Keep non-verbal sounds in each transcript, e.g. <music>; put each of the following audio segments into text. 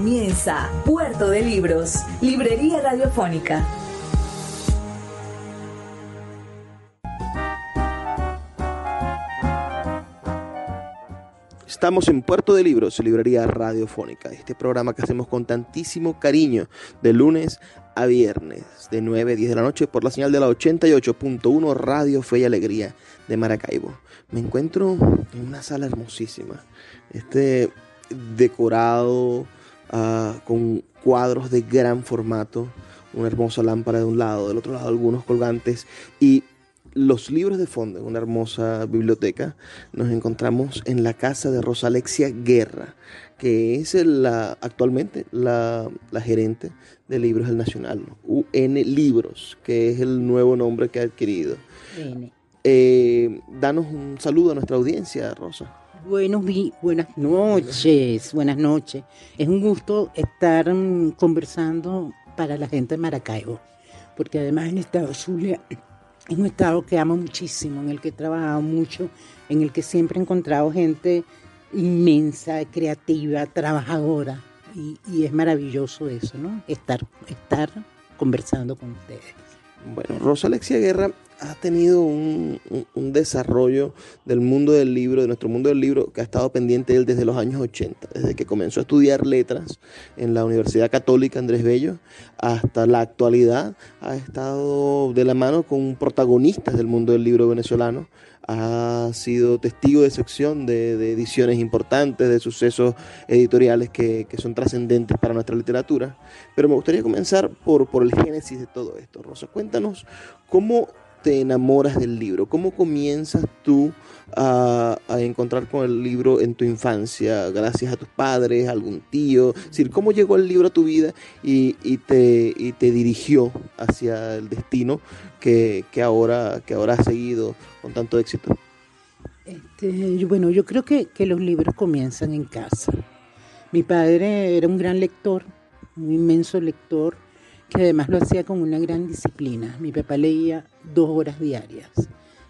Comienza Puerto de Libros, Librería Radiofónica. Estamos en Puerto de Libros, librería radiofónica, este programa que hacemos con tantísimo cariño de lunes a viernes, de 9 a 10 de la noche, por la señal de la 88.1 Radio Fe y Alegría de Maracaibo. Me encuentro en una sala hermosísima, este decorado uh, con cuadros de gran formato, una hermosa lámpara de un lado, del otro lado algunos colgantes y los libros de fondo en una hermosa biblioteca, nos encontramos en la casa de Rosa Alexia Guerra, que es la, actualmente la, la, gerente de Libros del Nacional, UN Libros, que es el nuevo nombre que ha adquirido. Eh, danos un saludo a nuestra audiencia, Rosa. Buenos buenas noches, buenas noches. Es un gusto estar mm, conversando para la gente de Maracaibo, porque además en Estado Zulia es un estado que amo muchísimo, en el que he trabajado mucho, en el que siempre he encontrado gente inmensa, creativa, trabajadora. Y, y, es maravilloso eso, ¿no? Estar, estar conversando con ustedes. Bueno, Rosa Alexia Guerra ha tenido un, un, desarrollo del mundo del libro, de nuestro mundo del libro, que ha estado pendiente de él desde los años 80, desde que comenzó a estudiar letras en la Universidad Católica Andrés Bello hasta la actualidad, ha estado de la mano con protagonistas del mundo del libro venezolano, ha sido testigo de sección de, de ediciones importantes, de sucesos editoriales que, que son trascendentes para nuestra literatura. Pero me gustaría comenzar por, por el génesis de todo esto. Rosa, cuéntanos cómo te enamoras del libro? ¿Cómo comienzas tú a, a, encontrar con el libro en tu infancia? ¿Gracias a tus padres, algún tío? Es decir, ¿cómo llegó el libro a tu vida y, y, te, y te, dirigió hacia el destino que, que, ahora, que ahora has seguido con tanto éxito? Este, bueno, yo creo que, que los libros comienzan en casa. Mi padre era un gran lector, un inmenso lector que además lo hacía con una gran disciplina. Mi papá leía dos horas diarias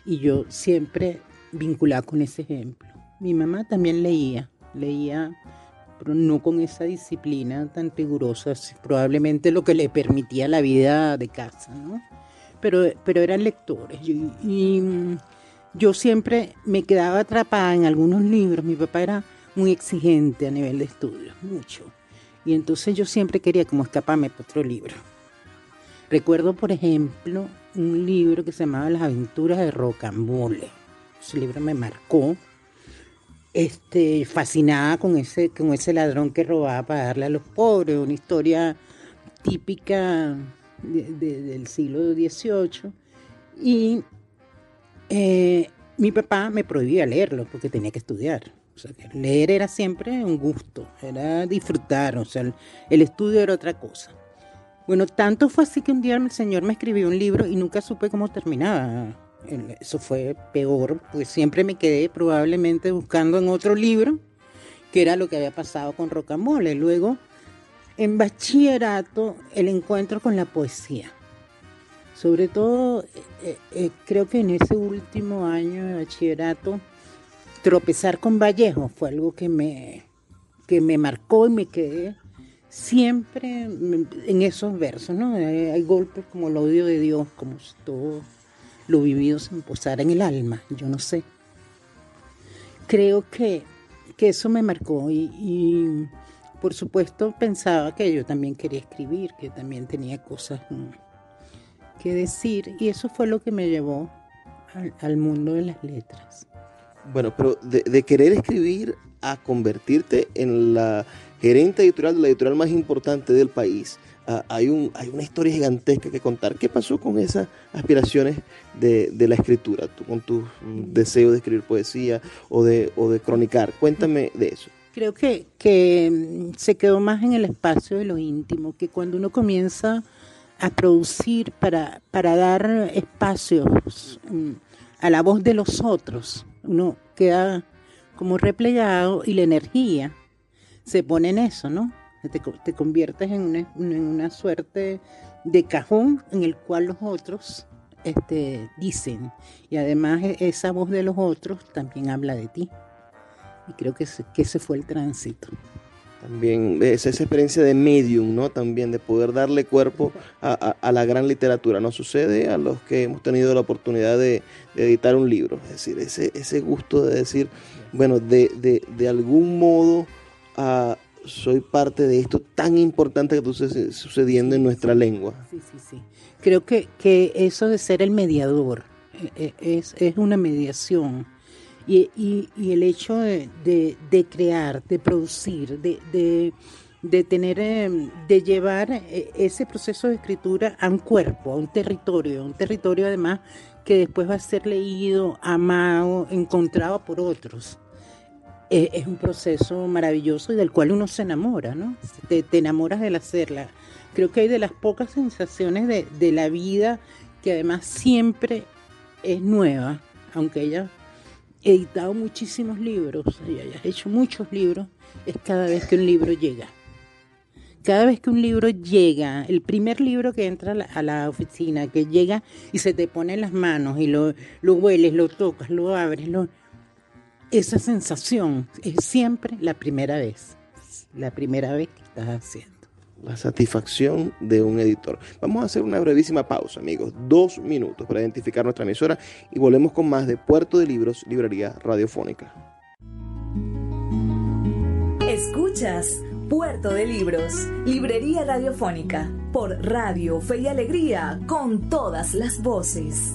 y yo siempre vinculada con ese ejemplo. Mi mamá también leía, leía, pero no con esa disciplina tan rigurosa, probablemente lo que le permitía la vida de casa, ¿no? Pero, pero eran lectores y, y yo siempre me quedaba atrapada en algunos libros. Mi papá era muy exigente a nivel de estudios, mucho. Y entonces yo siempre quería como escaparme por otro libro. Recuerdo, por ejemplo, un libro que se llamaba Las aventuras de Rocambole. Ese libro me marcó. Este, fascinada con ese, con ese ladrón que robaba para darle a los pobres, una historia típica de, de, del siglo XVIII. Y eh, mi papá me prohibía leerlo porque tenía que estudiar. Leer era siempre un gusto, era disfrutar, o sea, el estudio era otra cosa. Bueno, tanto fue así que un día el señor me escribió un libro y nunca supe cómo terminaba. Eso fue peor, pues siempre me quedé probablemente buscando en otro libro, que era lo que había pasado con Rocamole. Luego, en bachillerato, el encuentro con la poesía. Sobre todo, eh, eh, creo que en ese último año de bachillerato, tropezar con Vallejo fue algo que me, que me marcó y me quedé siempre en esos versos, ¿no? Hay, golpes como el odio de Dios, como si todo lo vivido se me en el alma, yo no sé. Creo que, que eso me marcó y, por supuesto pensaba que yo también quería escribir, que también tenía cosas que decir y eso fue lo que me llevó al, mundo de las letras. Bueno, pero de querer escribir a convertirte en la gerente editorial de la editorial más importante del país. Uh, hay, un, hay una historia gigantesca que contar. ¿Qué pasó con esas aspiraciones de, de la escritura, tú, con tu deseo de escribir poesía o de, o de cronicar? Cuéntame de eso. Creo que, que mm, se quedó más en el espacio de lo íntimo, que cuando uno comienza a producir para, para dar espacios mm, a la voz de los otros, uno queda como replegado y la energía se pone en eso, ¿no? Te, te conviertes en una, suerte de cajón en el cual los otros este, dicen. Y además e, esa voz de los otros también habla de ti. Y creo que ese, que ese fue el tránsito. También es esa experiencia de medium, ¿no? También de poder darle cuerpo a, la gran literatura. Nos sucede a los que hemos tenido la oportunidad de, de editar un libro. Es decir, ese, ese gusto de decir, bueno, de, de, de algún modo a soy parte de esto tan importante que está sucediendo en nuestra lengua. Sí, sí, sí. Creo que, que eso de ser el mediador eh, eh, es, es una mediación. Y, y, el hecho de, de, crear, de producir, de, de, de tener, em, de llevar eh, ese proceso de escritura a un cuerpo, a un territorio, un territorio además que después va a ser leído, amado, encontrado por otros es un proceso maravilloso y del cual uno se enamora, ¿no? Te, te enamoras del hacerla. Creo que hay de las pocas sensaciones de, de, la vida que además siempre es nueva, aunque ella editado muchísimos libros y hayas hecho muchos libros, es cada vez que un libro llega. Cada vez que un libro llega, el primer libro que entra a la, a la oficina, que llega y se te pone en las manos y lo, lo hueles, lo tocas, lo abres, lo, esa sensación es siempre la primera vez, la primera vez que estás haciendo. La satisfacción de un editor. Vamos a hacer una brevísima pausa, amigos, dos minutos para identificar nuestra emisora y volvemos con más de Puerto de Libros, Librería Radiofónica. Escuchas Puerto de Libros, Librería Radiofónica, por Radio Fe y Alegría, con todas las voces.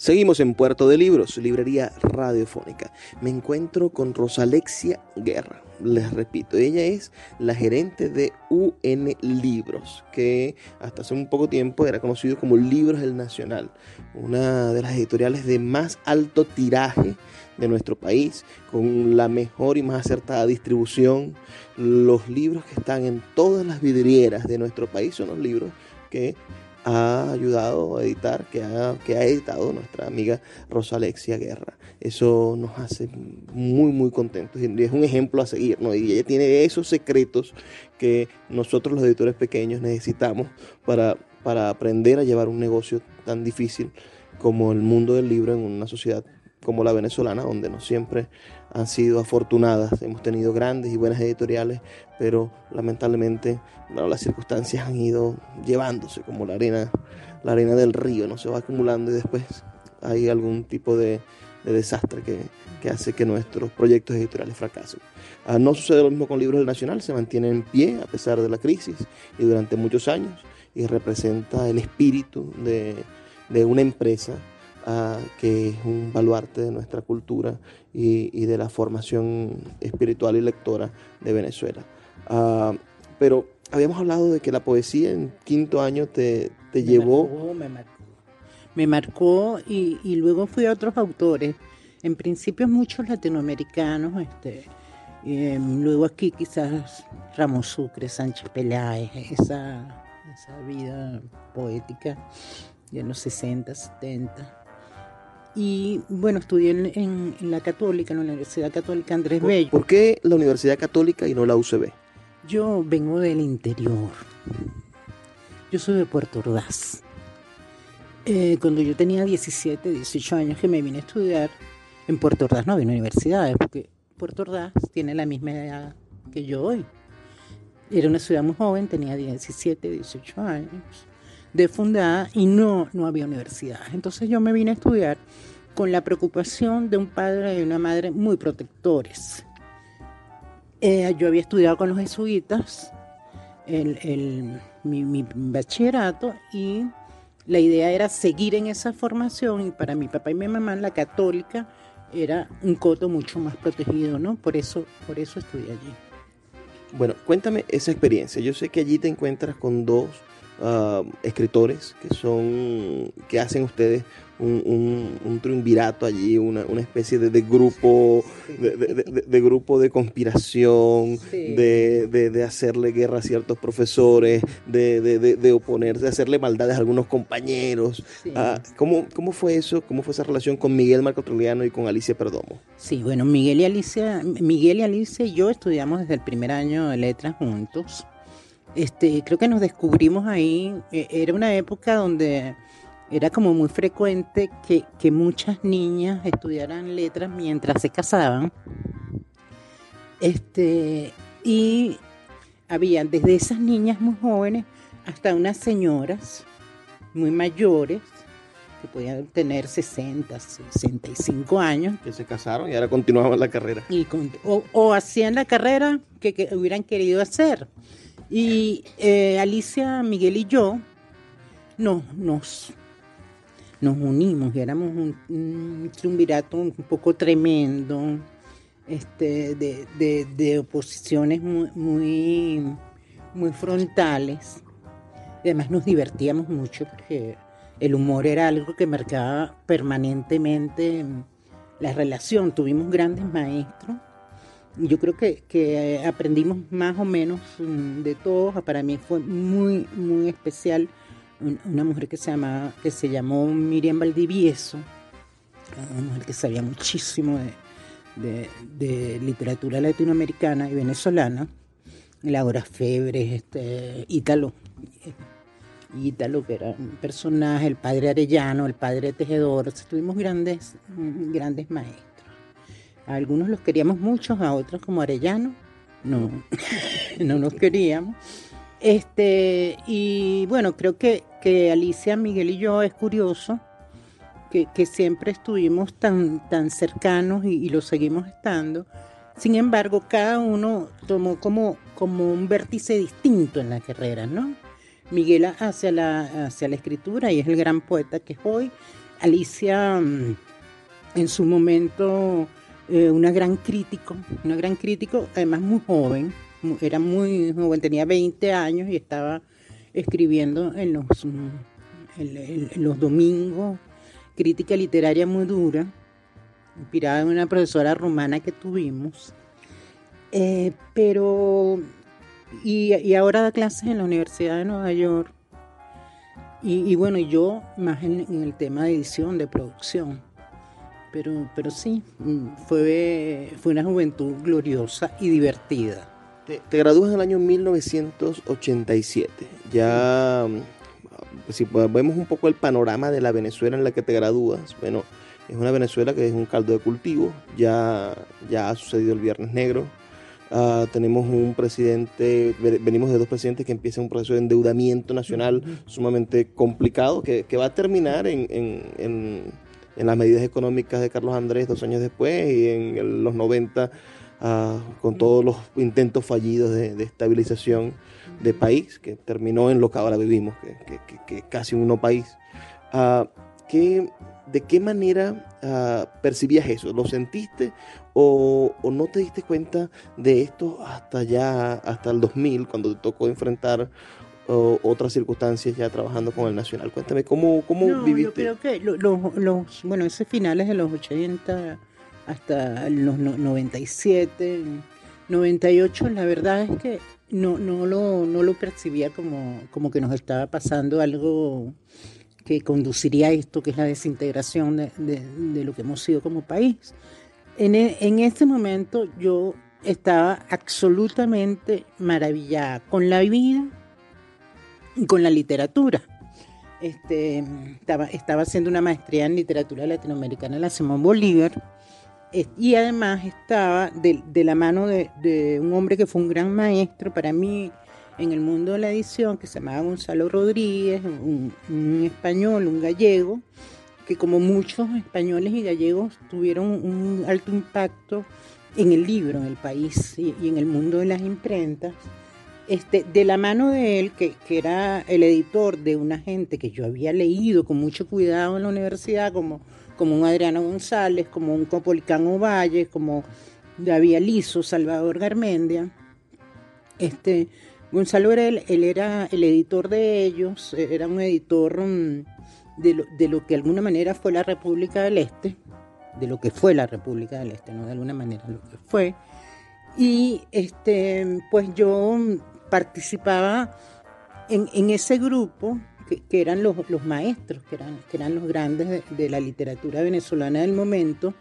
Seguimos en Puerto de Libros, librería radiofónica. Me encuentro con Rosalexia Guerra. Les repito, ella es la gerente de UN Libros, que hasta hace un poco tiempo era conocido como Libros del Nacional, una de las editoriales de más alto tiraje de nuestro país, con la mejor y más acertada distribución. Los libros que están en todas las vidrieras de nuestro país son los libros que ha ayudado a editar, que ha, que ha editado nuestra amiga Rosa Alexia Guerra. Eso nos hace muy, muy contentos y es un ejemplo a seguir, ¿no? Y ella tiene esos secretos que nosotros los editores pequeños necesitamos para, para aprender a llevar un negocio tan difícil como el mundo del libro en una sociedad como la venezolana, donde no siempre han sido afortunadas. Hemos tenido grandes y buenas editoriales, pero lamentablemente bueno, las circunstancias han ido llevándose como la arena, la arena del río, no se va acumulando y después hay algún tipo de, de desastre que, que, hace que nuestros proyectos editoriales fracasen. Ah, no sucede lo mismo con Libros del Nacional, se mantiene en pie a pesar de la crisis y durante muchos años y representa el espíritu de, de una empresa Uh, que es un baluarte de nuestra cultura y, y, de la formación espiritual y lectora de Venezuela. Uh, pero habíamos hablado de que la poesía en quinto año te, te me llevó... Marcó, me marcó, me marcó y, y, luego fui a otros autores, en principio muchos latinoamericanos, este, eh, luego aquí quizás Ramos Sucre, Sánchez Peláez, esa, esa vida poética de los 60, 70 y bueno, estudié en, en, en, la Católica, en la Universidad Católica Andrés ¿Por, Bello. ¿Por qué la Universidad Católica y no la UCB? Yo vengo del interior. Yo soy de Puerto Ordaz. Eh, cuando yo tenía 17, 18 años que me vine a estudiar, en Puerto Ordaz no había universidades, porque Puerto Ordaz tiene la misma edad que yo hoy. Era una ciudad muy joven, tenía 17, 18 años de fundada y no, no había universidad. Entonces yo me vine a estudiar con la preocupación de un padre y una madre muy protectores. Eh, yo había estudiado con los jesuitas el, el, mi, mi, bachillerato y la idea era seguir en esa formación y para mi papá y mi mamá la católica era un coto mucho más protegido, ¿no? Por eso, por eso estudié allí. Bueno, cuéntame esa experiencia. Yo sé que allí te encuentras con dos uh, escritores que son que hacen ustedes un, un, un triunvirato allí, una, una especie de, de grupo, sí. de, de, de, grupo de conspiración, sí. de, hacerle guerra a ciertos profesores, de, oponerse, de hacerle maldades a algunos compañeros. Sí. Uh, ¿cómo, ¿Cómo fue eso? ¿Cómo fue esa relación con Miguel Marco Trujillano y con Alicia Perdomo? Sí, bueno, Miguel y Alicia, Miguel y Alicia y yo estudiamos desde el primer año de letras juntos. Este, creo que nos descubrimos ahí, e, era una época donde era como muy frecuente que, que, muchas niñas estudiaran letras mientras se casaban. Este, y había desde esas niñas muy jóvenes hasta unas señoras muy mayores que podían tener 60, 65 años. Que se casaron y ahora continuaban la carrera. Y con, o, o, hacían la carrera que, que hubieran querido hacer. Y eh, Alicia, Miguel y yo no, nos, nos unimos éramos un, un triunvirato un poco tremendo, este, de, de, de oposiciones muy, muy, muy frontales. Además nos divertíamos mucho porque el humor era algo que marcaba permanentemente la relación. Tuvimos grandes maestros yo creo que, que, aprendimos más o menos mm, de todos. Para mí fue muy, muy especial una mujer que se, llama, que se llamó Miriam Valdivieso, una mujer que sabía muchísimo de, de, literatura latinoamericana y venezolana, Laura Febre, este, Ítalo, Ítalo, que era un personaje, el padre Arellano, el padre Tejedor, tuvimos grandes, grandes maestros. A algunos los queríamos mucho, a otros como Arellano, no, <laughs> no nos queríamos. Este, y bueno, creo que, que Alicia, Miguel y yo es curioso que, que siempre estuvimos tan, tan cercanos y, y, lo seguimos estando. Sin embargo, cada uno tomó como, como un vértice distinto en la carrera, ¿no? Miguel hacia la, hacia la escritura y es el gran poeta que es hoy. Alicia mm, en su momento eh, una gran crítico, una gran crítico, además muy joven, era muy joven, tenía 20 años y estaba escribiendo en los, en, en los domingos, crítica literaria muy dura, inspirada en una profesora romana que tuvimos. Eh, pero, y, y, ahora da clases en la Universidad de Nueva York. Y, y bueno, yo más en el tema de edición, de producción pero, pero sí, mm, fue, fue una juventud gloriosa y divertida. Te, te gradúas en el año 1987. Ya, mm, si vemos un poco el panorama de la Venezuela en la que te gradúas, bueno, es una Venezuela que es un caldo de cultivo, ya, ya ha sucedido el Viernes Negro. Uh, tenemos un presidente, venimos de dos presidentes que empiezan un proceso de endeudamiento nacional sumamente complicado que, que va a terminar en, en, en en las medidas económicas de Carlos Andrés dos años después y en los 90 uh, ah, con todos los intentos fallidos de, de, estabilización de país, que terminó en lo que ahora vivimos, que, que casi un no país. Uh, ¿qué, ¿De qué manera uh, percibías eso? ¿Lo sentiste o, o, no te diste cuenta de esto hasta ya, hasta el 2000, cuando te tocó enfrentar o otras circunstancias ya trabajando con el Nacional. Cuéntame, ¿cómo, cómo no, viviste? Yo creo que los, los, los, bueno, esos finales de los 80 hasta los 97, 98, la verdad es que no, no, lo, no lo percibía como, como que nos estaba pasando algo que conduciría a esto, que es la desintegración de, de, de lo que hemos sido como país. En, e, en este momento yo estaba absolutamente maravillada con la vida con la literatura. Este, estaba, estaba haciendo una maestría en literatura latinoamericana en la Simón Bolívar y además estaba de, de la mano de, de, un hombre que fue un gran maestro para mí en el mundo de la edición, que se llamaba Gonzalo Rodríguez, un, un español, un gallego, que como muchos españoles y gallegos tuvieron un alto impacto en el libro, en el país y, y en el mundo de las imprentas este, de la mano de él, que, que, era el editor de una gente que yo había leído con mucho cuidado en la universidad, como, como un Adriano González, como un Copolicano Valle, como David Aliso, Salvador Garmendia. Este, Gonzalo era él era el editor de ellos, era un editor mm, de lo, de lo que de alguna manera fue la República del Este, de lo que fue la República del Este, no de alguna manera lo que fue. Y este, pues yo participaba en, ese grupo, que, eran los, maestros, que eran, los grandes de, la literatura venezolana del momento,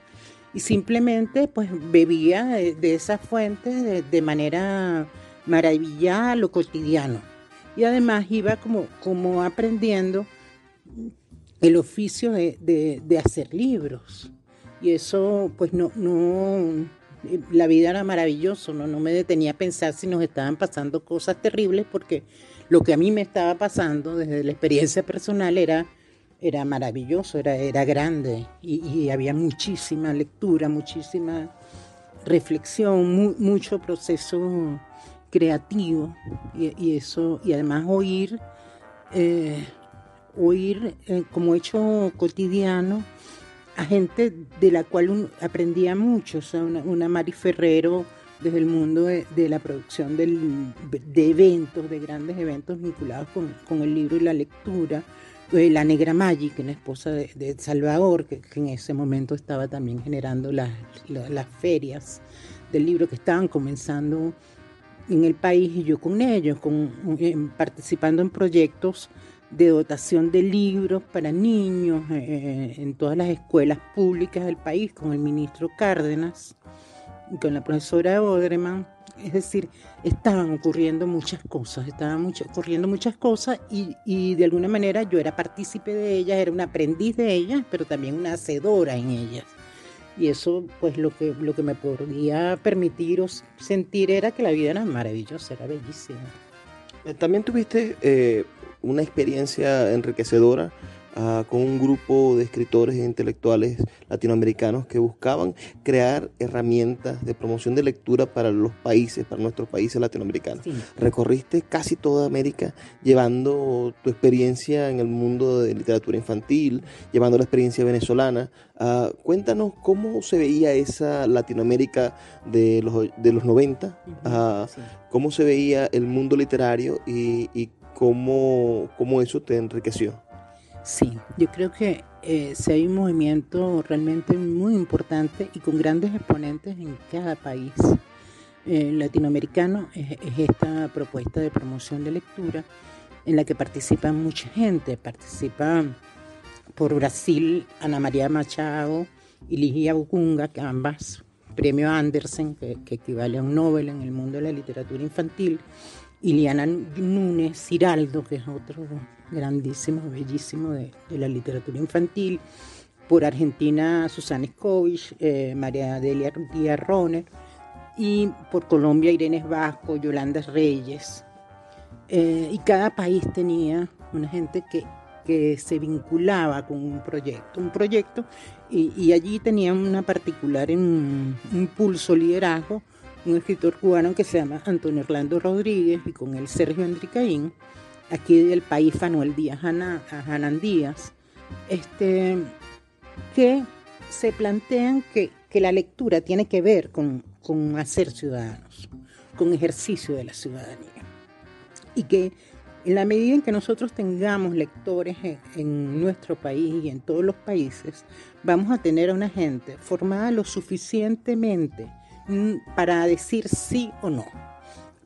y simplemente pues bebía de, esas fuentes de, manera maravillada lo cotidiano. Y además iba como, como aprendiendo el oficio de, hacer libros. Y eso pues no, no, la vida era maravilloso, ¿no? me detenía a pensar si nos estaban pasando cosas terribles porque lo que a mí me estaba pasando desde la experiencia personal era, era maravilloso, era, era grande y, había muchísima lectura, muchísima reflexión, mucho proceso creativo y, eso, y además oír, eh, oír eh, como hecho cotidiano a gente de la cual aprendía mucho, o sea, una, una Mari Ferrero, desde el mundo de, la producción de eventos, de grandes eventos vinculados con, el libro y la lectura. Eh, la Negra Maggi, que es la esposa de, Salvador, que, en ese momento estaba también generando las, ferias del libro que estaban comenzando en el país y yo con ellos, con, participando en proyectos de dotación de libros para niños eh, eh, en todas las escuelas públicas del país con el ministro Cárdenas con la profesora Odreman, es decir, estaban ocurriendo muchas cosas, estaban ocurriendo muchas cosas y, de alguna manera yo era partícipe de ellas, era una aprendiz de ellas, pero también una hacedora en ellas. Y eso, pues lo que, lo que me podía permitir o sentir era que la vida era maravillosa, era bellísima. Eh, también tuviste eh, una experiencia enriquecedora Ah, con un grupo de escritores e intelectuales latinoamericanos que buscaban crear herramientas de promoción de lectura para los países, para nuestros países latinoamericanos. Recorriste casi toda América llevando tu experiencia en el mundo de literatura infantil, llevando la experiencia venezolana. Ah, cuéntanos cómo se veía esa Latinoamérica de los, de los 90, ah, cómo se veía el mundo literario y, y cómo, cómo eso te enriqueció. Sí, yo creo que eh, si hay un movimiento realmente muy importante y con grandes exponentes en cada país eh, latinoamericano, es, esta propuesta de promoción de lectura en la que participa mucha gente. Participa por Brasil Ana María Machado y Ligia Bucunga, que ambas premio Andersen, que, equivale a un Nobel en el mundo de la literatura infantil. Iliana Núñez Ciraldo, que es otro grandísimo, bellísimo de, la literatura infantil, por Argentina Susana Scovich, eh, María Delia Díaz Roner, y por Colombia Irene Vasco, Yolanda Reyes. Eh, y cada país tenía una gente que, que se vinculaba con un proyecto, un proyecto, y, allí tenía una particular en, impulso, liderazgo, un escritor cubano que se llama Antonio Orlando Rodríguez y con él Sergio Enricaín, aquí del país Fanuel Díaz Hanan Díaz, este, que se plantean que, la lectura tiene que ver con, con hacer ciudadanos, con ejercicio de la ciudadanía. Y que en la medida en que nosotros tengamos lectores en, nuestro país y en todos los países, vamos a tener a una gente formada lo suficientemente mm, para decir sí o no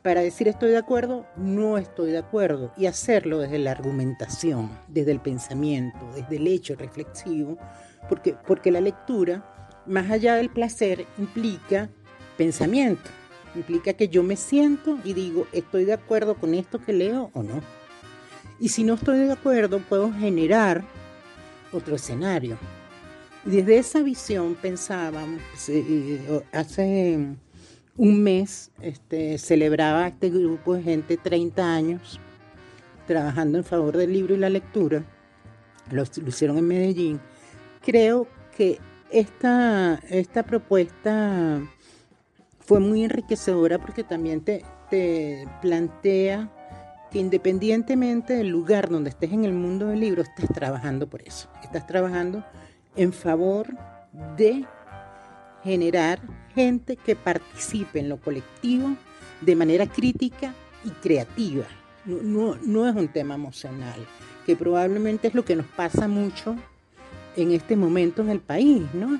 para decir estoy de acuerdo, no estoy de acuerdo, y hacerlo desde la argumentación, desde el pensamiento, desde el hecho reflexivo, porque, porque la lectura, más allá del placer, implica pensamiento, implica que yo me siento y digo, estoy de acuerdo con esto que leo o no. Y si no estoy de acuerdo, puedo generar otro escenario. Y desde esa visión pensábamos, eh, hace un mes este, celebraba este grupo de gente 30 años trabajando en favor del libro y la lectura. Lo, hicieron en Medellín. Creo que esta, esta propuesta fue muy enriquecedora porque también te, te plantea que independientemente del lugar donde estés en el mundo del libro, estás trabajando por eso. Estás trabajando en favor de generar gente que participe en lo colectivo de manera crítica y creativa. No, no, es un tema emocional, que probablemente es lo que nos pasa mucho en este momento en el país, ¿no?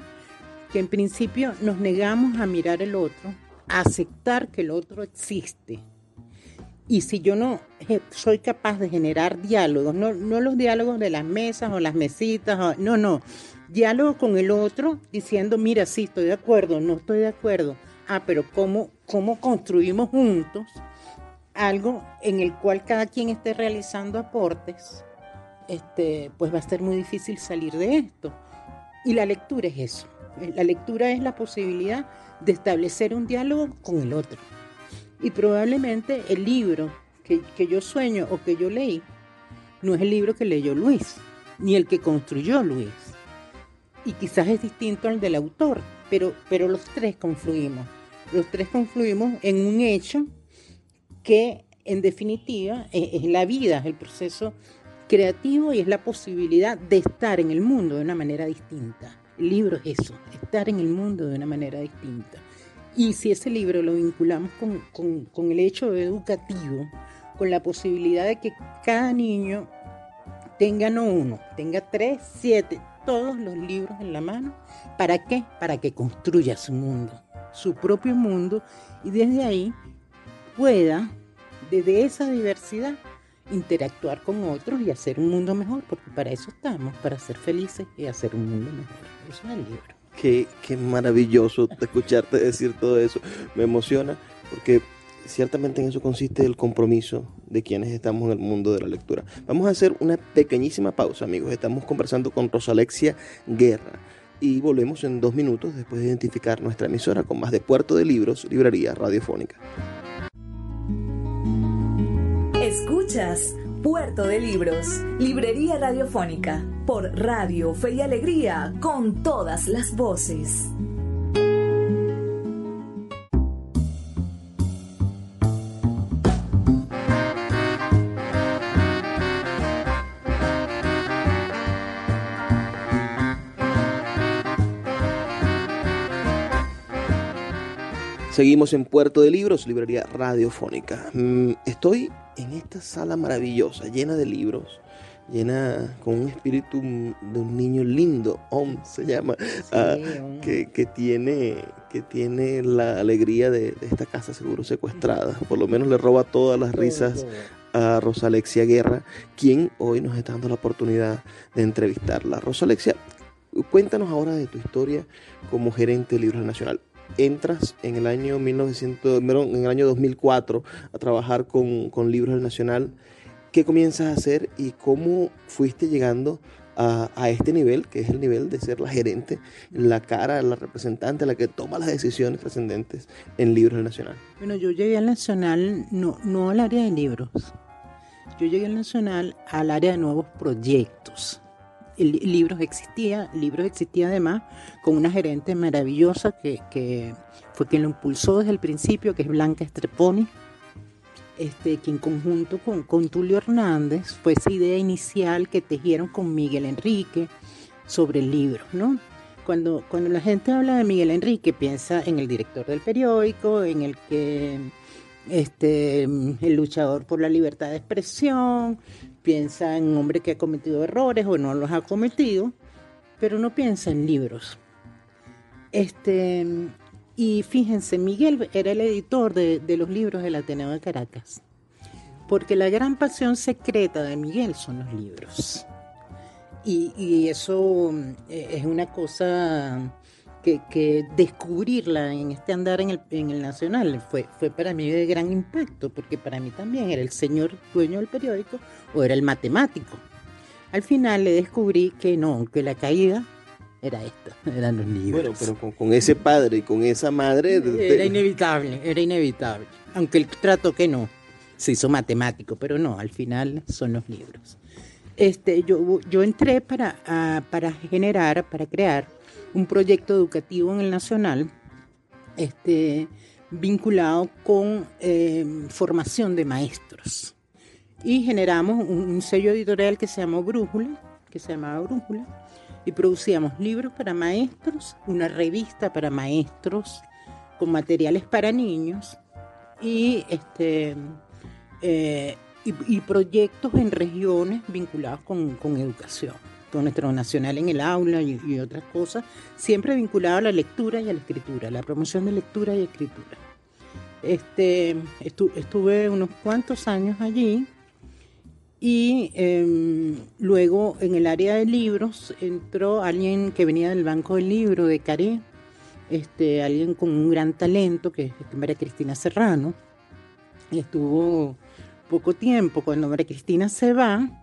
Que en principio nos negamos a mirar el otro, a aceptar que el otro existe. Y si yo no soy capaz de generar diálogos, no, no los diálogos de las mesas o las mesitas, no, no, diálogo con el otro diciendo, mira, sí, estoy de acuerdo, no estoy de acuerdo. Ah, pero ¿cómo, cómo construimos juntos algo en el cual cada quien esté realizando aportes? Este, pues va a ser muy difícil salir de esto. Y la lectura es eso. La lectura es la posibilidad de establecer un diálogo con el otro. Y probablemente el libro que, que yo sueño o que yo leí no es el libro que leyó Luis, ni el que construyó Luis y quizás es distinto al del autor, pero, pero los tres confluimos. Los tres confluimos en un hecho que en definitiva es, la vida, es el proceso creativo y es la posibilidad de estar en el mundo de una manera distinta. El libro es eso, estar en el mundo de una manera distinta. Y si ese libro lo vinculamos con, con, con el hecho educativo, con la posibilidad de que cada niño tenga no uno, tenga tres, siete, todos los libros en la mano. ¿Para qué? Para que construya su mundo, su propio mundo, y desde ahí pueda, desde esa diversidad, interactuar con otros y hacer un mundo mejor, porque para eso estamos, para ser felices y hacer un mundo mejor. Eso es el libro. Qué, qué maravilloso escucharte decir todo eso. Me emociona porque ciertamente en eso consiste el compromiso de quienes estamos en el mundo de la lectura. Vamos a hacer una pequeñísima pausa, amigos. Estamos conversando con Rosalexia Guerra y volvemos en dos minutos después de identificar nuestra emisora con más de Puerto de Libros, Librería Radiofónica. Escuchas Puerto de Libros, Librería Radiofónica, por Radio Fe y Alegría, con todas las voces. Seguimos en Puerto de Libros, librería radiofónica. Mm, estoy en esta sala maravillosa, llena de libros, llena con un espíritu de un niño lindo, Om se llama, ah, que, tiene, que tiene la alegría de, esta casa seguro secuestrada. Por lo menos le roba todas las risas a Rosalexia Guerra, quien hoy nos está dando la oportunidad de entrevistarla. Rosalexia, cuéntanos ahora de tu historia como gerente de Libros Nacional entras en el año 1900, en el año 2004 a trabajar con, con Libros del Nacional. ¿Qué comienzas a hacer y cómo fuiste llegando a, a, este nivel, que es el nivel de ser la gerente, la cara, la representante, la que toma las decisiones trascendentes en Libros del Nacional? Bueno, yo llegué al Nacional no, no al área de libros, yo llegué al Nacional al área de nuevos proyectos libros existía, libros existía además con una gerente maravillosa que, fue quien lo impulsó desde el principio, que es Blanca Estreponi, este, que en conjunto con, con Tulio Hernández fue esa idea inicial que tejieron con Miguel Enrique sobre el libro, ¿no? Cuando, cuando la gente habla de Miguel Enrique, piensa en el director del periódico, en el que este, el luchador por la libertad de expresión, piensa en un hombre que ha cometido errores o no los ha cometido, pero no piensa en libros. Este, y fíjense, Miguel era el editor de, los libros del Ateneo de Caracas, porque la gran pasión secreta de Miguel son los libros. Y, eso eh, es una cosa que, descubrirla en este andar en el, en el Nacional fue, fue para mí de gran impacto, porque para mí también era el señor dueño del periódico o era el matemático. Al final le descubrí que no, que la caída era esta, <laughs> eran los libros. Bueno, pero con, ese padre y con esa madre... Era inevitable, era inevitable. Aunque el trato que no, se hizo matemático, pero no, al final son los libros. Este, yo, yo entré para, para generar, para crear un proyecto educativo en el Nacional este, vinculado con eh, formación de maestros. Y generamos un, sello editorial que se llamó Brújula, que se llamaba Brújula, y producíamos libros para maestros, una revista para maestros con materiales para niños y, este, eh, y, proyectos en regiones vinculados con, educación, con nuestro nacional en el aula y, otras cosas, siempre vinculado a la lectura y a la escritura, la promoción de lectura y escritura. Este, estuve unos cuantos años allí y em, luego en el área de libros entró alguien que venía del Banco del Libro de Caré, este, alguien con un gran talento, que es María Cristina Serrano. Y estuvo poco tiempo. Cuando María Cristina se va,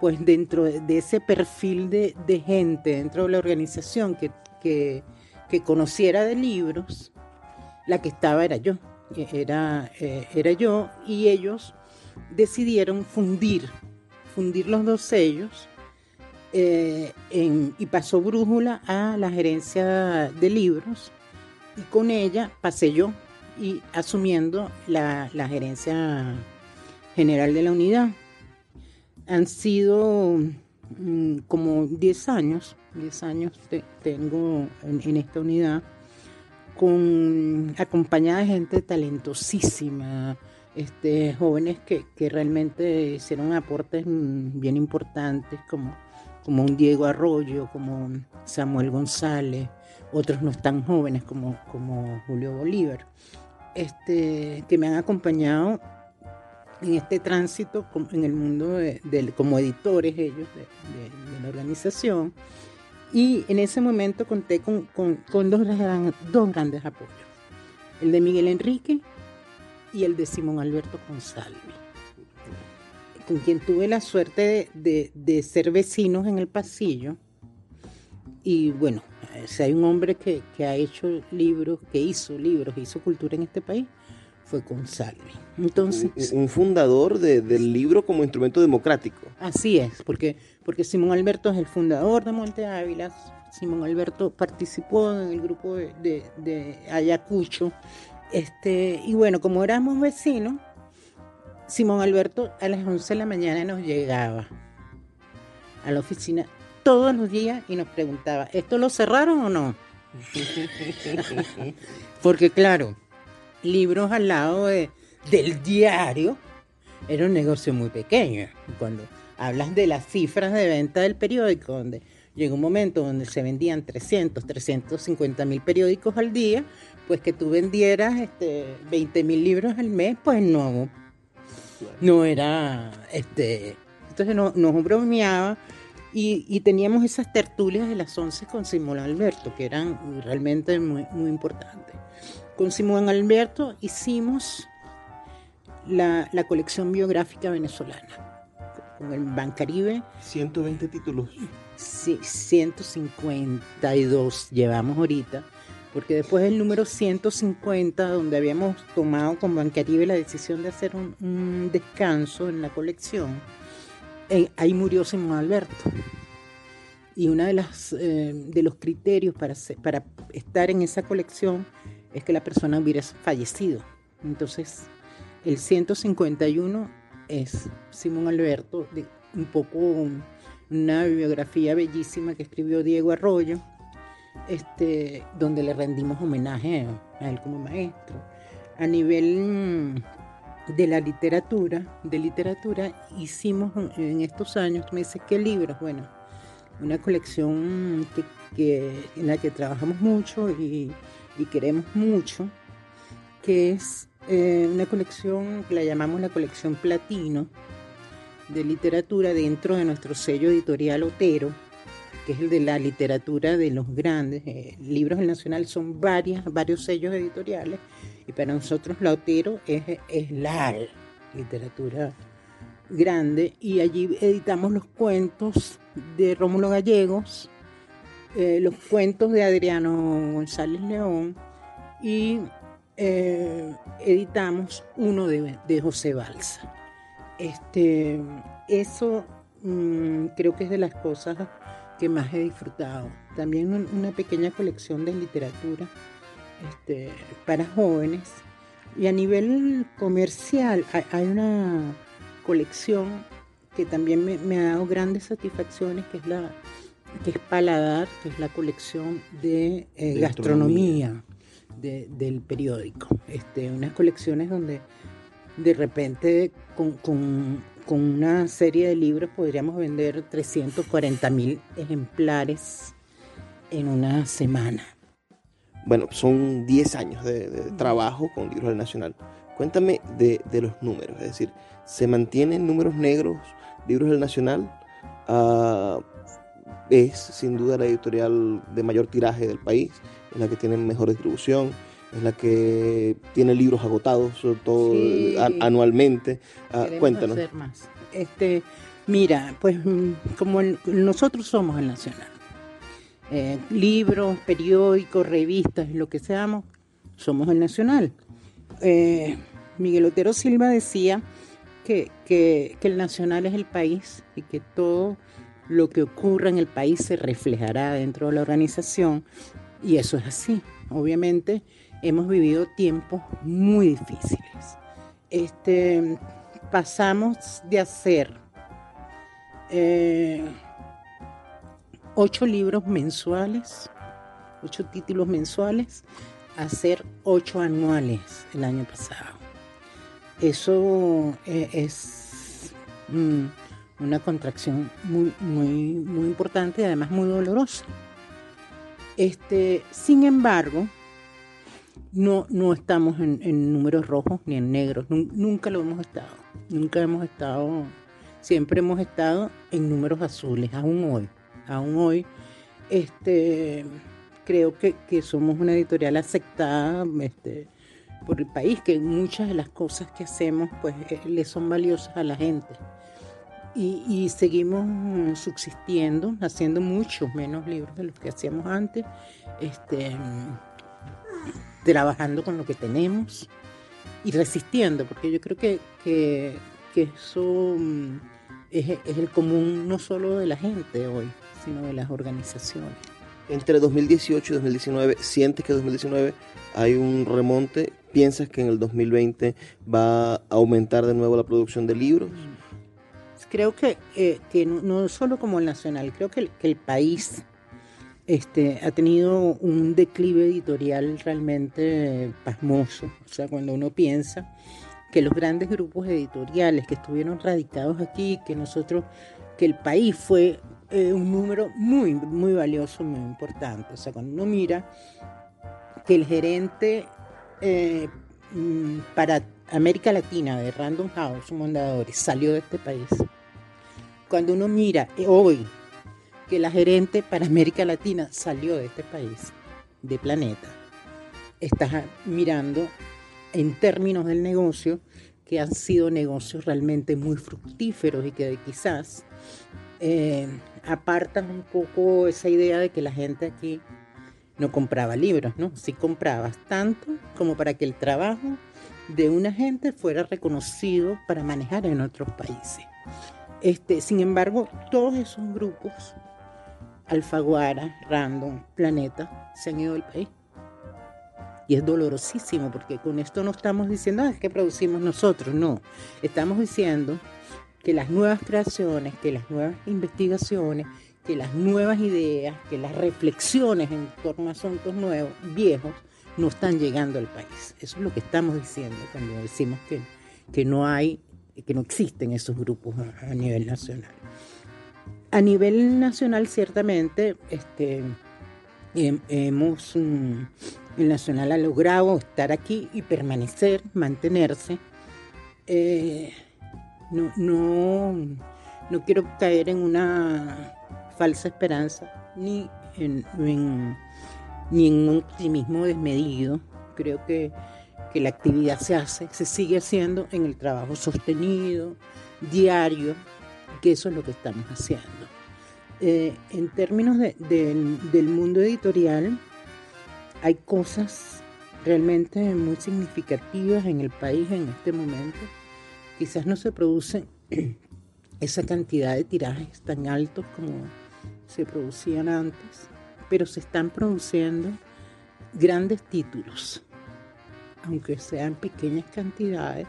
pues dentro de ese perfil de, gente dentro de la organización que, que, conociera de libros, la que estaba era yo. Era, eh, era yo y ellos decidieron fundir, fundir los dos sellos eh, y pasó Brújula a la gerencia de libros y con ella pasé yo y asumiendo la, gerencia general de la unidad. Han sido mm, como 10 años, 10 años tengo en, esta unidad, acompañada de gente talentosísima, este, jóvenes que, realmente hicieron aportes bien importantes, como, un Diego Arroyo, como Samuel González, otros no tan jóvenes como, como Julio Bolívar, este, que me han acompañado en este tránsito en el mundo de, como editores ellos de, la organización. Y en ese momento conté con, dos, dos grandes apoyos. El de Miguel Enrique y el de Simón Alberto Consalvi, con quien tuve la suerte de, ser vecinos en el pasillo. Y bueno, si hay un hombre que, ha hecho libros, que hizo libros, hizo cultura en este país, fue Consalvi. Entonces, un, fundador del libro como instrumento democrático. Así es, porque, porque Simón Alberto es el fundador de Monte Ávila. Simón Alberto participó en el grupo de, de Ayacucho este, y bueno, como éramos vecinos, Simón Alberto a las 11 de la mañana nos llegaba a la oficina todos los días y nos preguntaba, ¿esto lo cerraron o no? <laughs> Porque claro, libros al lado del diario era un negocio muy pequeño. Cuando hablas de las cifras de venta del periódico, donde llegó un momento donde se vendían 300, 350 mil periódicos al día, pues que tú vendieras este, 20 mil libros al mes, pues no, no era, este, entonces no, nos bromeaba y, teníamos esas tertulias de las 11 con Simón Alberto, que eran realmente muy, muy importantes. Con Simón Alberto hicimos la, la colección biográfica venezolana, con el Bancaribe. 120 títulos. Sí, 152 llevamos ahorita porque después del número 150, donde habíamos tomado con Bancaribe la decisión de hacer un, descanso en la colección, eh, ahí murió Simón Alberto. Y uno de, las, eh, de los criterios para, para estar en esa colección es que la persona hubiera fallecido. Entonces, el 151 es Simón Alberto, de un poco una biografía bellísima que escribió Diego Arroyo, este, donde le rendimos homenaje a él como maestro. A nivel de la literatura, de literatura, hicimos en estos años, me dice, ¿qué libros? Bueno, una colección que, en la que trabajamos mucho y, queremos mucho, que es eh, una colección que la llamamos la colección Platino de literatura dentro de nuestro sello editorial Otero que es el de la literatura de los grandes. Eh, libros del Nacional son varias, varios sellos editoriales y para nosotros Lautero es, es la literatura grande y allí editamos los cuentos de Rómulo Gallegos, eh, los cuentos de Adriano González León y eh, editamos uno de, José Balsa. Este, eso mm, creo que es de las cosas que más he disfrutado. También una pequeña colección de literatura este, para jóvenes. Y a nivel comercial hay una colección que también me, ha dado grandes satisfacciones, que es la, que es Paladar, que es la colección de, eh, gastronomía, del periódico. Este, unas colecciones donde de repente con, con, con una serie de libros podríamos vender 340 mil ejemplares en una semana. Bueno, son 10 años de, trabajo con Libros del Nacional. Cuéntame de, los números, es decir, ¿se mantienen números negros Libros del Nacional? Ah, es sin duda la editorial de mayor tiraje del país, es la que tiene mejor distribución, es la que tiene libros agotados, sobre todo anualmente. Ah, cuéntanos. Este, mira, pues mm, como nosotros somos el Nacional, eh, libros, periódicos, revistas, lo que seamos, somos el nacional. Eh, Miguel Otero Silva decía que, el nacional es el país y que todo lo que ocurra en el país se reflejará dentro de la organización y eso es así. Obviamente hemos vivido tiempos muy difíciles. Este, pasamos de hacer eh, ocho libros mensuales, ocho títulos mensuales, a hacer ocho anuales el año pasado. Eso eh, es mm, una contracción muy, muy, muy importante y además muy dolorosa. Este, sin embargo, no, no estamos en, números rojos ni en negros, nunca lo hemos estado, nunca hemos estado, siempre hemos estado en números azules, aún hoy aún hoy, este, creo que, somos una editorial aceptada este, por el país, que muchas de las cosas que hacemos pues eh, le son valiosas a la gente. Y, seguimos subsistiendo, haciendo muchos menos libros de los que hacíamos antes, este, trabajando con lo que tenemos y resistiendo, porque yo creo que, que, eso mm, es, es el común no solo de la gente hoy, sino de las organizaciones. Entre 2018 y 2019, ¿sientes que en 2019 hay un remonte? ¿Piensas que en el 2020 va a aumentar de nuevo la producción de libros? Creo que, eh, que no, solo como el nacional, creo que el, el país este, ha tenido un declive editorial realmente pasmoso. O sea, cuando uno piensa que los grandes grupos editoriales que estuvieron radicados aquí, que nosotros, que el país fue eh, un número muy, muy valioso, muy importante. O sea, cuando uno mira que el gerente eh, mm, para América Latina de Random House, Mondadores, salió de este país. Cuando uno mira eh, hoy que la gerente para América Latina salió de este país, de Planeta, estás mirando en términos del negocio que han sido negocios realmente muy fructíferos y que quizás apartan un poco esa idea de que la gente aquí no compraba libros, ¿no? Sí comprabas tanto como para que el trabajo de una gente fuera reconocido para manejar en otros países. Este, sin embargo, todos esos grupos, Alfaguara, Random, Planeta, se han ido del país. Y es dolorosísimo porque con esto no estamos diciendo ah, es que producimos nosotros, no. Estamos diciendo que las nuevas creaciones, que las nuevas investigaciones, que las nuevas ideas, que las reflexiones en torno a asuntos nuevos, viejos, no están llegando al país. Eso es lo que estamos diciendo cuando decimos que, que no hay, que no existen esos grupos a, nivel nacional. A nivel nacional, ciertamente, este, hemos, mm, el Nacional ha logrado estar aquí y permanecer, mantenerse. Eh, no, no, quiero caer en una falsa esperanza ni en, ni en un optimismo desmedido. Creo que, la actividad se hace, se sigue haciendo en el trabajo sostenido, diario, que eso es lo que estamos haciendo. Eh, en términos del mundo editorial, hay cosas realmente muy significativas en el país en este momento quizás no se produce <clears throat> esa cantidad de tirajes tan altos como se producían antes, pero se están produciendo grandes títulos, aunque sean pequeñas cantidades,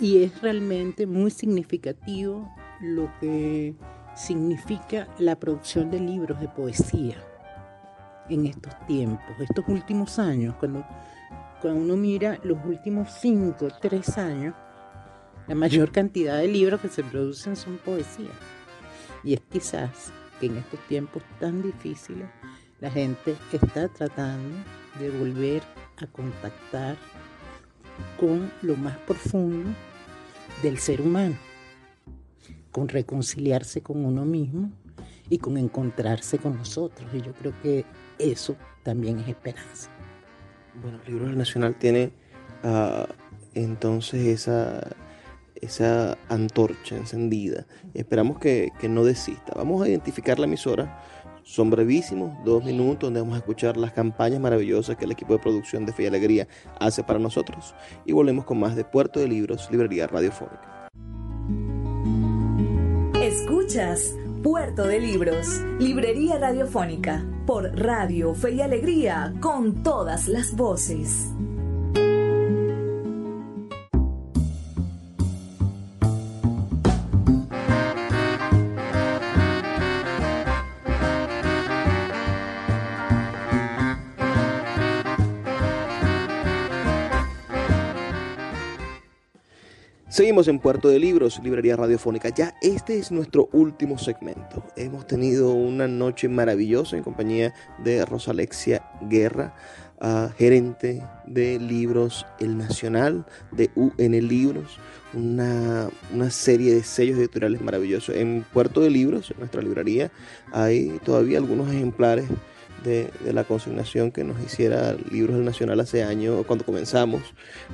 y es realmente muy significativo lo que significa la producción de libros de poesía en estos tiempos, estos últimos años, cuando, cuando uno mira los últimos cinco, tres años, la mayor cantidad de libros que se producen son poesía. Y es quizás que en estos tiempos tan difíciles la gente está tratando de volver a contactar con lo más profundo del ser humano, con reconciliarse con uno mismo y con encontrarse con nosotros. Y yo creo que eso también es esperanza. Bueno, el libro nacional tiene uh, entonces esa, esa antorcha encendida. Esperamos que, que no desista. Vamos a identificar la emisora son brevísimos, dos minutos, donde vamos a escuchar las campañas maravillosas que el equipo de producción de Fe y Alegría hace para nosotros. Y volvemos con más de Puerto de Libros, Librería Radiofónica. Escuchas Puerto de Libros, Librería Radiofónica, por Radio Fe y Alegría, con todas las voces. Seguimos en Puerto de Libros, Librería Radiofónica. Ya este es nuestro último segmento. Hemos tenido una noche maravillosa en compañía de Rosa Alexia Guerra, uh, gerente de libros El Nacional, de UN Libros, una, una, serie de sellos editoriales maravillosos. En Puerto de Libros, en nuestra librería, hay todavía algunos ejemplares de, la consignación que nos hiciera Libros del Nacional hace años, cuando comenzamos.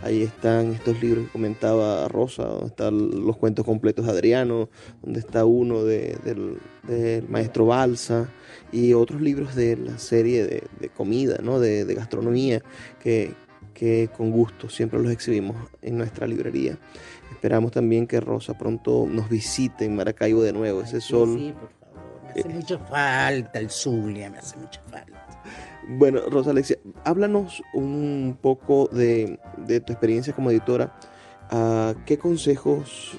Ahí están estos libros que comentaba Rosa, donde están los cuentos completos de Adriano, donde está uno del, maestro Balsa y otros libros de la serie de, comida, ¿no? de, gastronomía, que, que con gusto siempre los exhibimos en nuestra librería. Esperamos también que Rosa pronto nos visite en Maracaibo de nuevo, ese sol me hace mucha falta el Zulia, me hace mucha falta. Bueno, Rosa Alexia, háblanos un poco de, tu experiencia como editora. Uh, ¿Qué consejos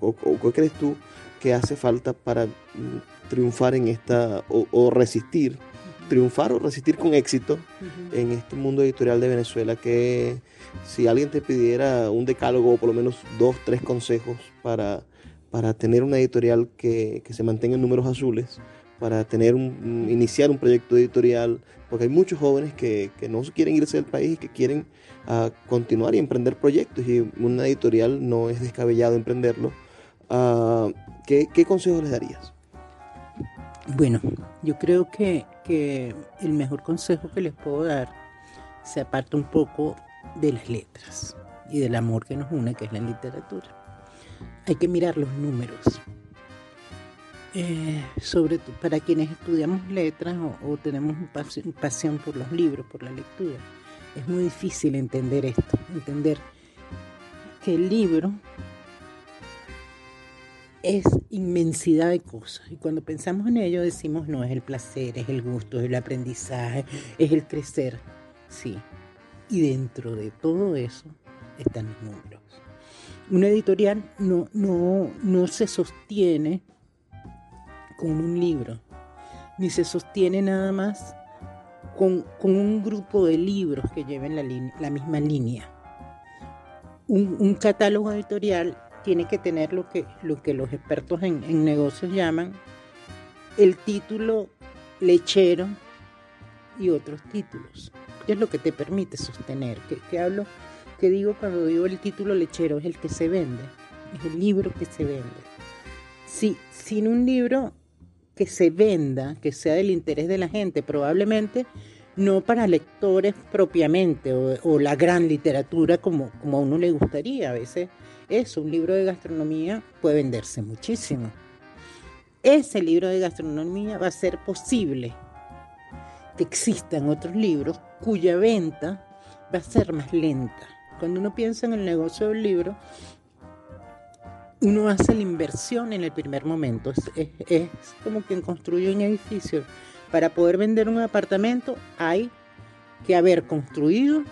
o, qué crees tú que hace falta para mm, triunfar en esta o, resistir, triunfar o resistir con éxito en este mundo editorial de Venezuela? Que si alguien te pidiera un decálogo o por lo menos dos, tres consejos para para tener una editorial que, se mantenga en números azules, para tener un, iniciar un proyecto editorial, porque hay muchos jóvenes que, no quieren irse del país y que quieren ah, continuar y emprender proyectos y una editorial no es descabellado emprenderlo. Uh, ¿qué, consejos les darías? Bueno, yo creo que, que el mejor consejo que les puedo dar se aparta un poco de las letras y del amor que nos une, que es la literatura hay que mirar los números. Eh, sobre para quienes estudiamos letras o, tenemos pasión, por los libros, por la lectura, es muy difícil entender esto, entender que el libro es inmensidad de cosas. Y cuando pensamos en ello decimos, no, es el placer, es el gusto, es el aprendizaje, es el crecer. Sí. Y dentro de todo eso están los números una editorial no, no, no se sostiene con un libro, ni se sostiene nada más con, un grupo de libros que lleven la, misma línea. Un, catálogo editorial tiene que tener lo que, lo que los expertos en, negocios llaman el título lechero y otros títulos, es lo que te permite sostener, que hablo que digo cuando digo el título lechero, es el que se vende, es el libro que se vende. Si, sin un libro que se venda, que sea del interés de la gente, probablemente no para lectores propiamente o, la gran literatura como, como a uno le gustaría. A veces eso, un libro de gastronomía puede venderse muchísimo. Ese libro de gastronomía va a ser posible que existan otros libros cuya venta va a ser más lenta. Cuando uno piensa en el negocio del libro, uno hace la inversión en el primer momento. Es, como quien construye un edificio. Para poder vender un apartamento hay que haber construido,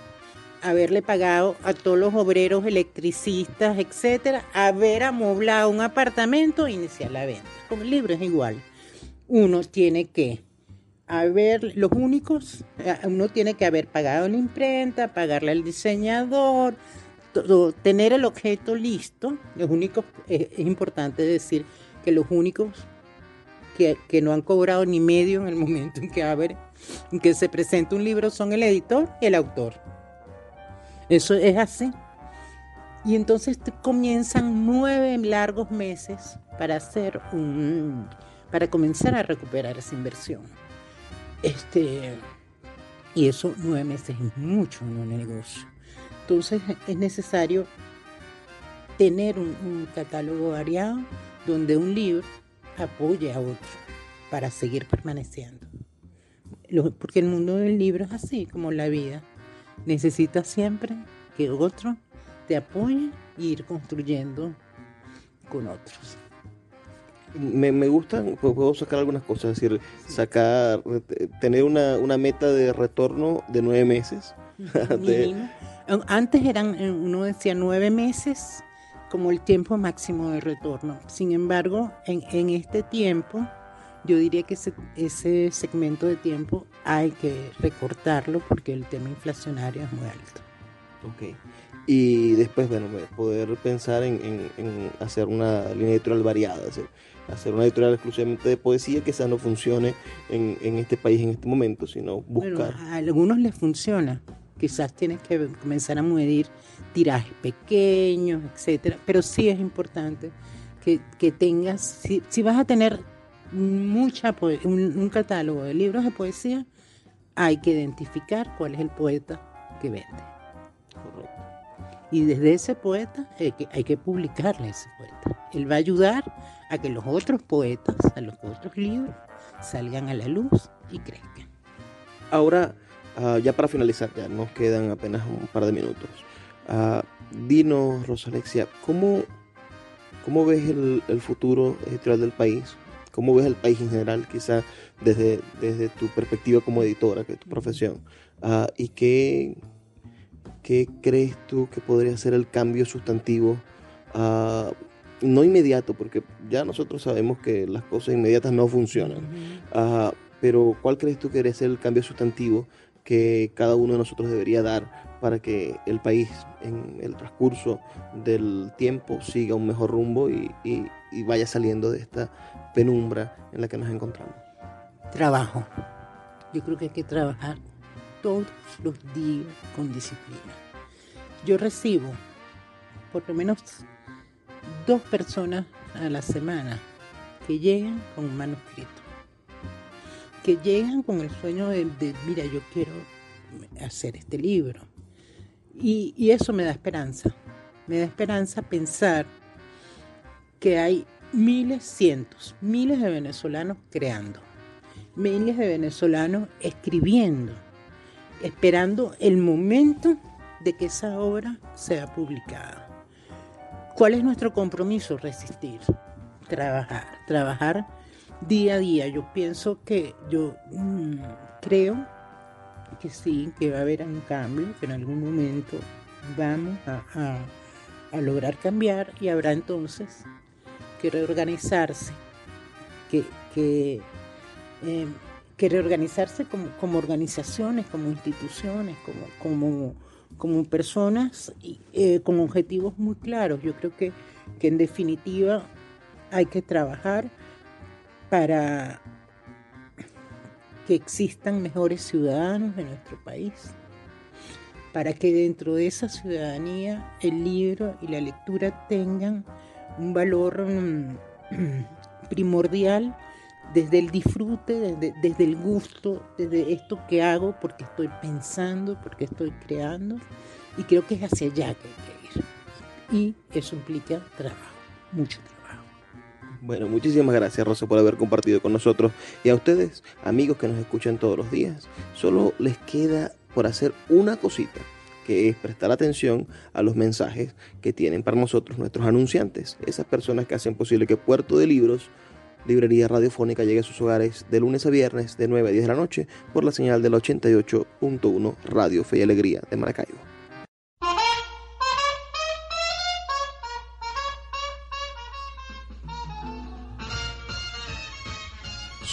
haberle pagado a todos los obreros, electricistas, etcétera, haber amoblado un apartamento e iniciar la venta. Con el libro es igual. Uno tiene que haber, los únicos, eh, uno tiene que haber pagado la imprenta, pagarle al diseñador, tener el objeto listo. Los únicos, es, es importante decir que los únicos que, que, no han cobrado ni medio en el momento en que, abre, en que se presenta un libro son el editor y el autor. Eso es así. Y entonces comienzan nueve largos meses para hacer un, para comenzar a recuperar esa inversión. Este, y eso nueve meses es mucho en un negocio. Entonces es necesario tener un, catálogo variado donde un libro apoye a otro para seguir permaneciendo. Porque el mundo del libro es así como la vida. Necesitas siempre que otro te apoye e ir construyendo con otros. Me, me gusta, puedo sacar algunas cosas, es decir, sacar, tener una, una meta de retorno de nueve meses. <laughs> Antes eran, uno decía nueve meses como el tiempo máximo de retorno. Sin embargo, en, en este tiempo, yo diría que ese, ese, segmento de tiempo hay que recortarlo porque el tema inflacionario es muy alto. Ok. Y después, bueno, poder pensar en, en, en hacer una línea editorial variada, hacer, hacer, una editorial exclusivamente de poesía que esa no funcione en, en este país en este momento, sino buscar. Bueno, a algunos les funciona. Quizás tienes que comenzar a medir tirajes pequeños, etcétera. Pero sí es importante que, que tengas, si, si vas a tener mucha un, un, catálogo de libros de poesía, hay que identificar cuál es el poeta que vende. Correcto. Y desde ese poeta hay que, hay que publicarle a ese poeta. Él va a ayudar a que los otros poetas, a los otros libros, salgan a la luz y crezcan. Ahora, uh, ya para finalizar, ya nos quedan apenas un par de minutos. Uh, dinos, Rosalexia, ¿cómo, cómo ves el, el futuro editorial del país? ¿Cómo ves el país en general, quizá desde, desde tu perspectiva como editora, que es tu profesión? Uh, ¿Y qué, qué crees tú que podría ser el cambio sustantivo? Uh, no inmediato, porque ya nosotros sabemos que las cosas inmediatas no funcionan. Uh, pero ¿cuál crees tú que debería ser el cambio sustantivo que cada uno de nosotros debería dar para que el país en el transcurso del tiempo siga un mejor rumbo y, y, y vaya saliendo de esta penumbra en la que nos encontramos? Trabajo. Yo creo que hay que trabajar todos los días con disciplina. Yo recibo por lo menos dos personas a la semana que llegan con un manuscrito, que llegan con el sueño de, mira, yo quiero hacer este libro. Y eso me da esperanza, me da esperanza pensar que hay miles, cientos, miles de venezolanos creando, miles de venezolanos escribiendo, esperando el momento de que esa obra sea publicada. ¿Cuál es nuestro compromiso? Resistir, trabajar, trabajar día a día. Yo pienso que yo mmm, creo que sí, que va a haber un cambio, que en algún momento vamos a, lograr cambiar y habrá entonces que reorganizarse, que, que, eh, que reorganizarse como, como, organizaciones, como instituciones, como, como, como personas eh, con objetivos muy claros. Yo creo que, que en definitiva hay que trabajar para que existan mejores ciudadanos en nuestro país, para que dentro de esa ciudadanía el libro y la lectura tengan un valor um, <clears throat> primordial desde el disfrute, desde, desde, el gusto, desde esto que hago, porque estoy pensando, porque estoy creando, y creo que es hacia allá que hay que ir. Y eso implica trabajo, mucho trabajo. Bueno, muchísimas gracias Rosa por haber compartido con nosotros. Y a ustedes, amigos que nos escuchan todos los días, solo les queda por hacer una cosita que es prestar atención a los mensajes que tienen para nosotros nuestros anunciantes, esas personas que hacen posible que Puerto de Libros, librería radiofónica, llegue a sus hogares de lunes a viernes de 9 a 10 de la noche por la señal de la 88.1 Radio Fe y Alegría de Maracaibo.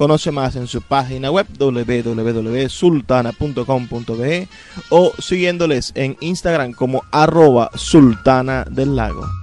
Conoce más en su página web www.sultana.com.be o siguiéndoles en Instagram como arroba sultana del lago.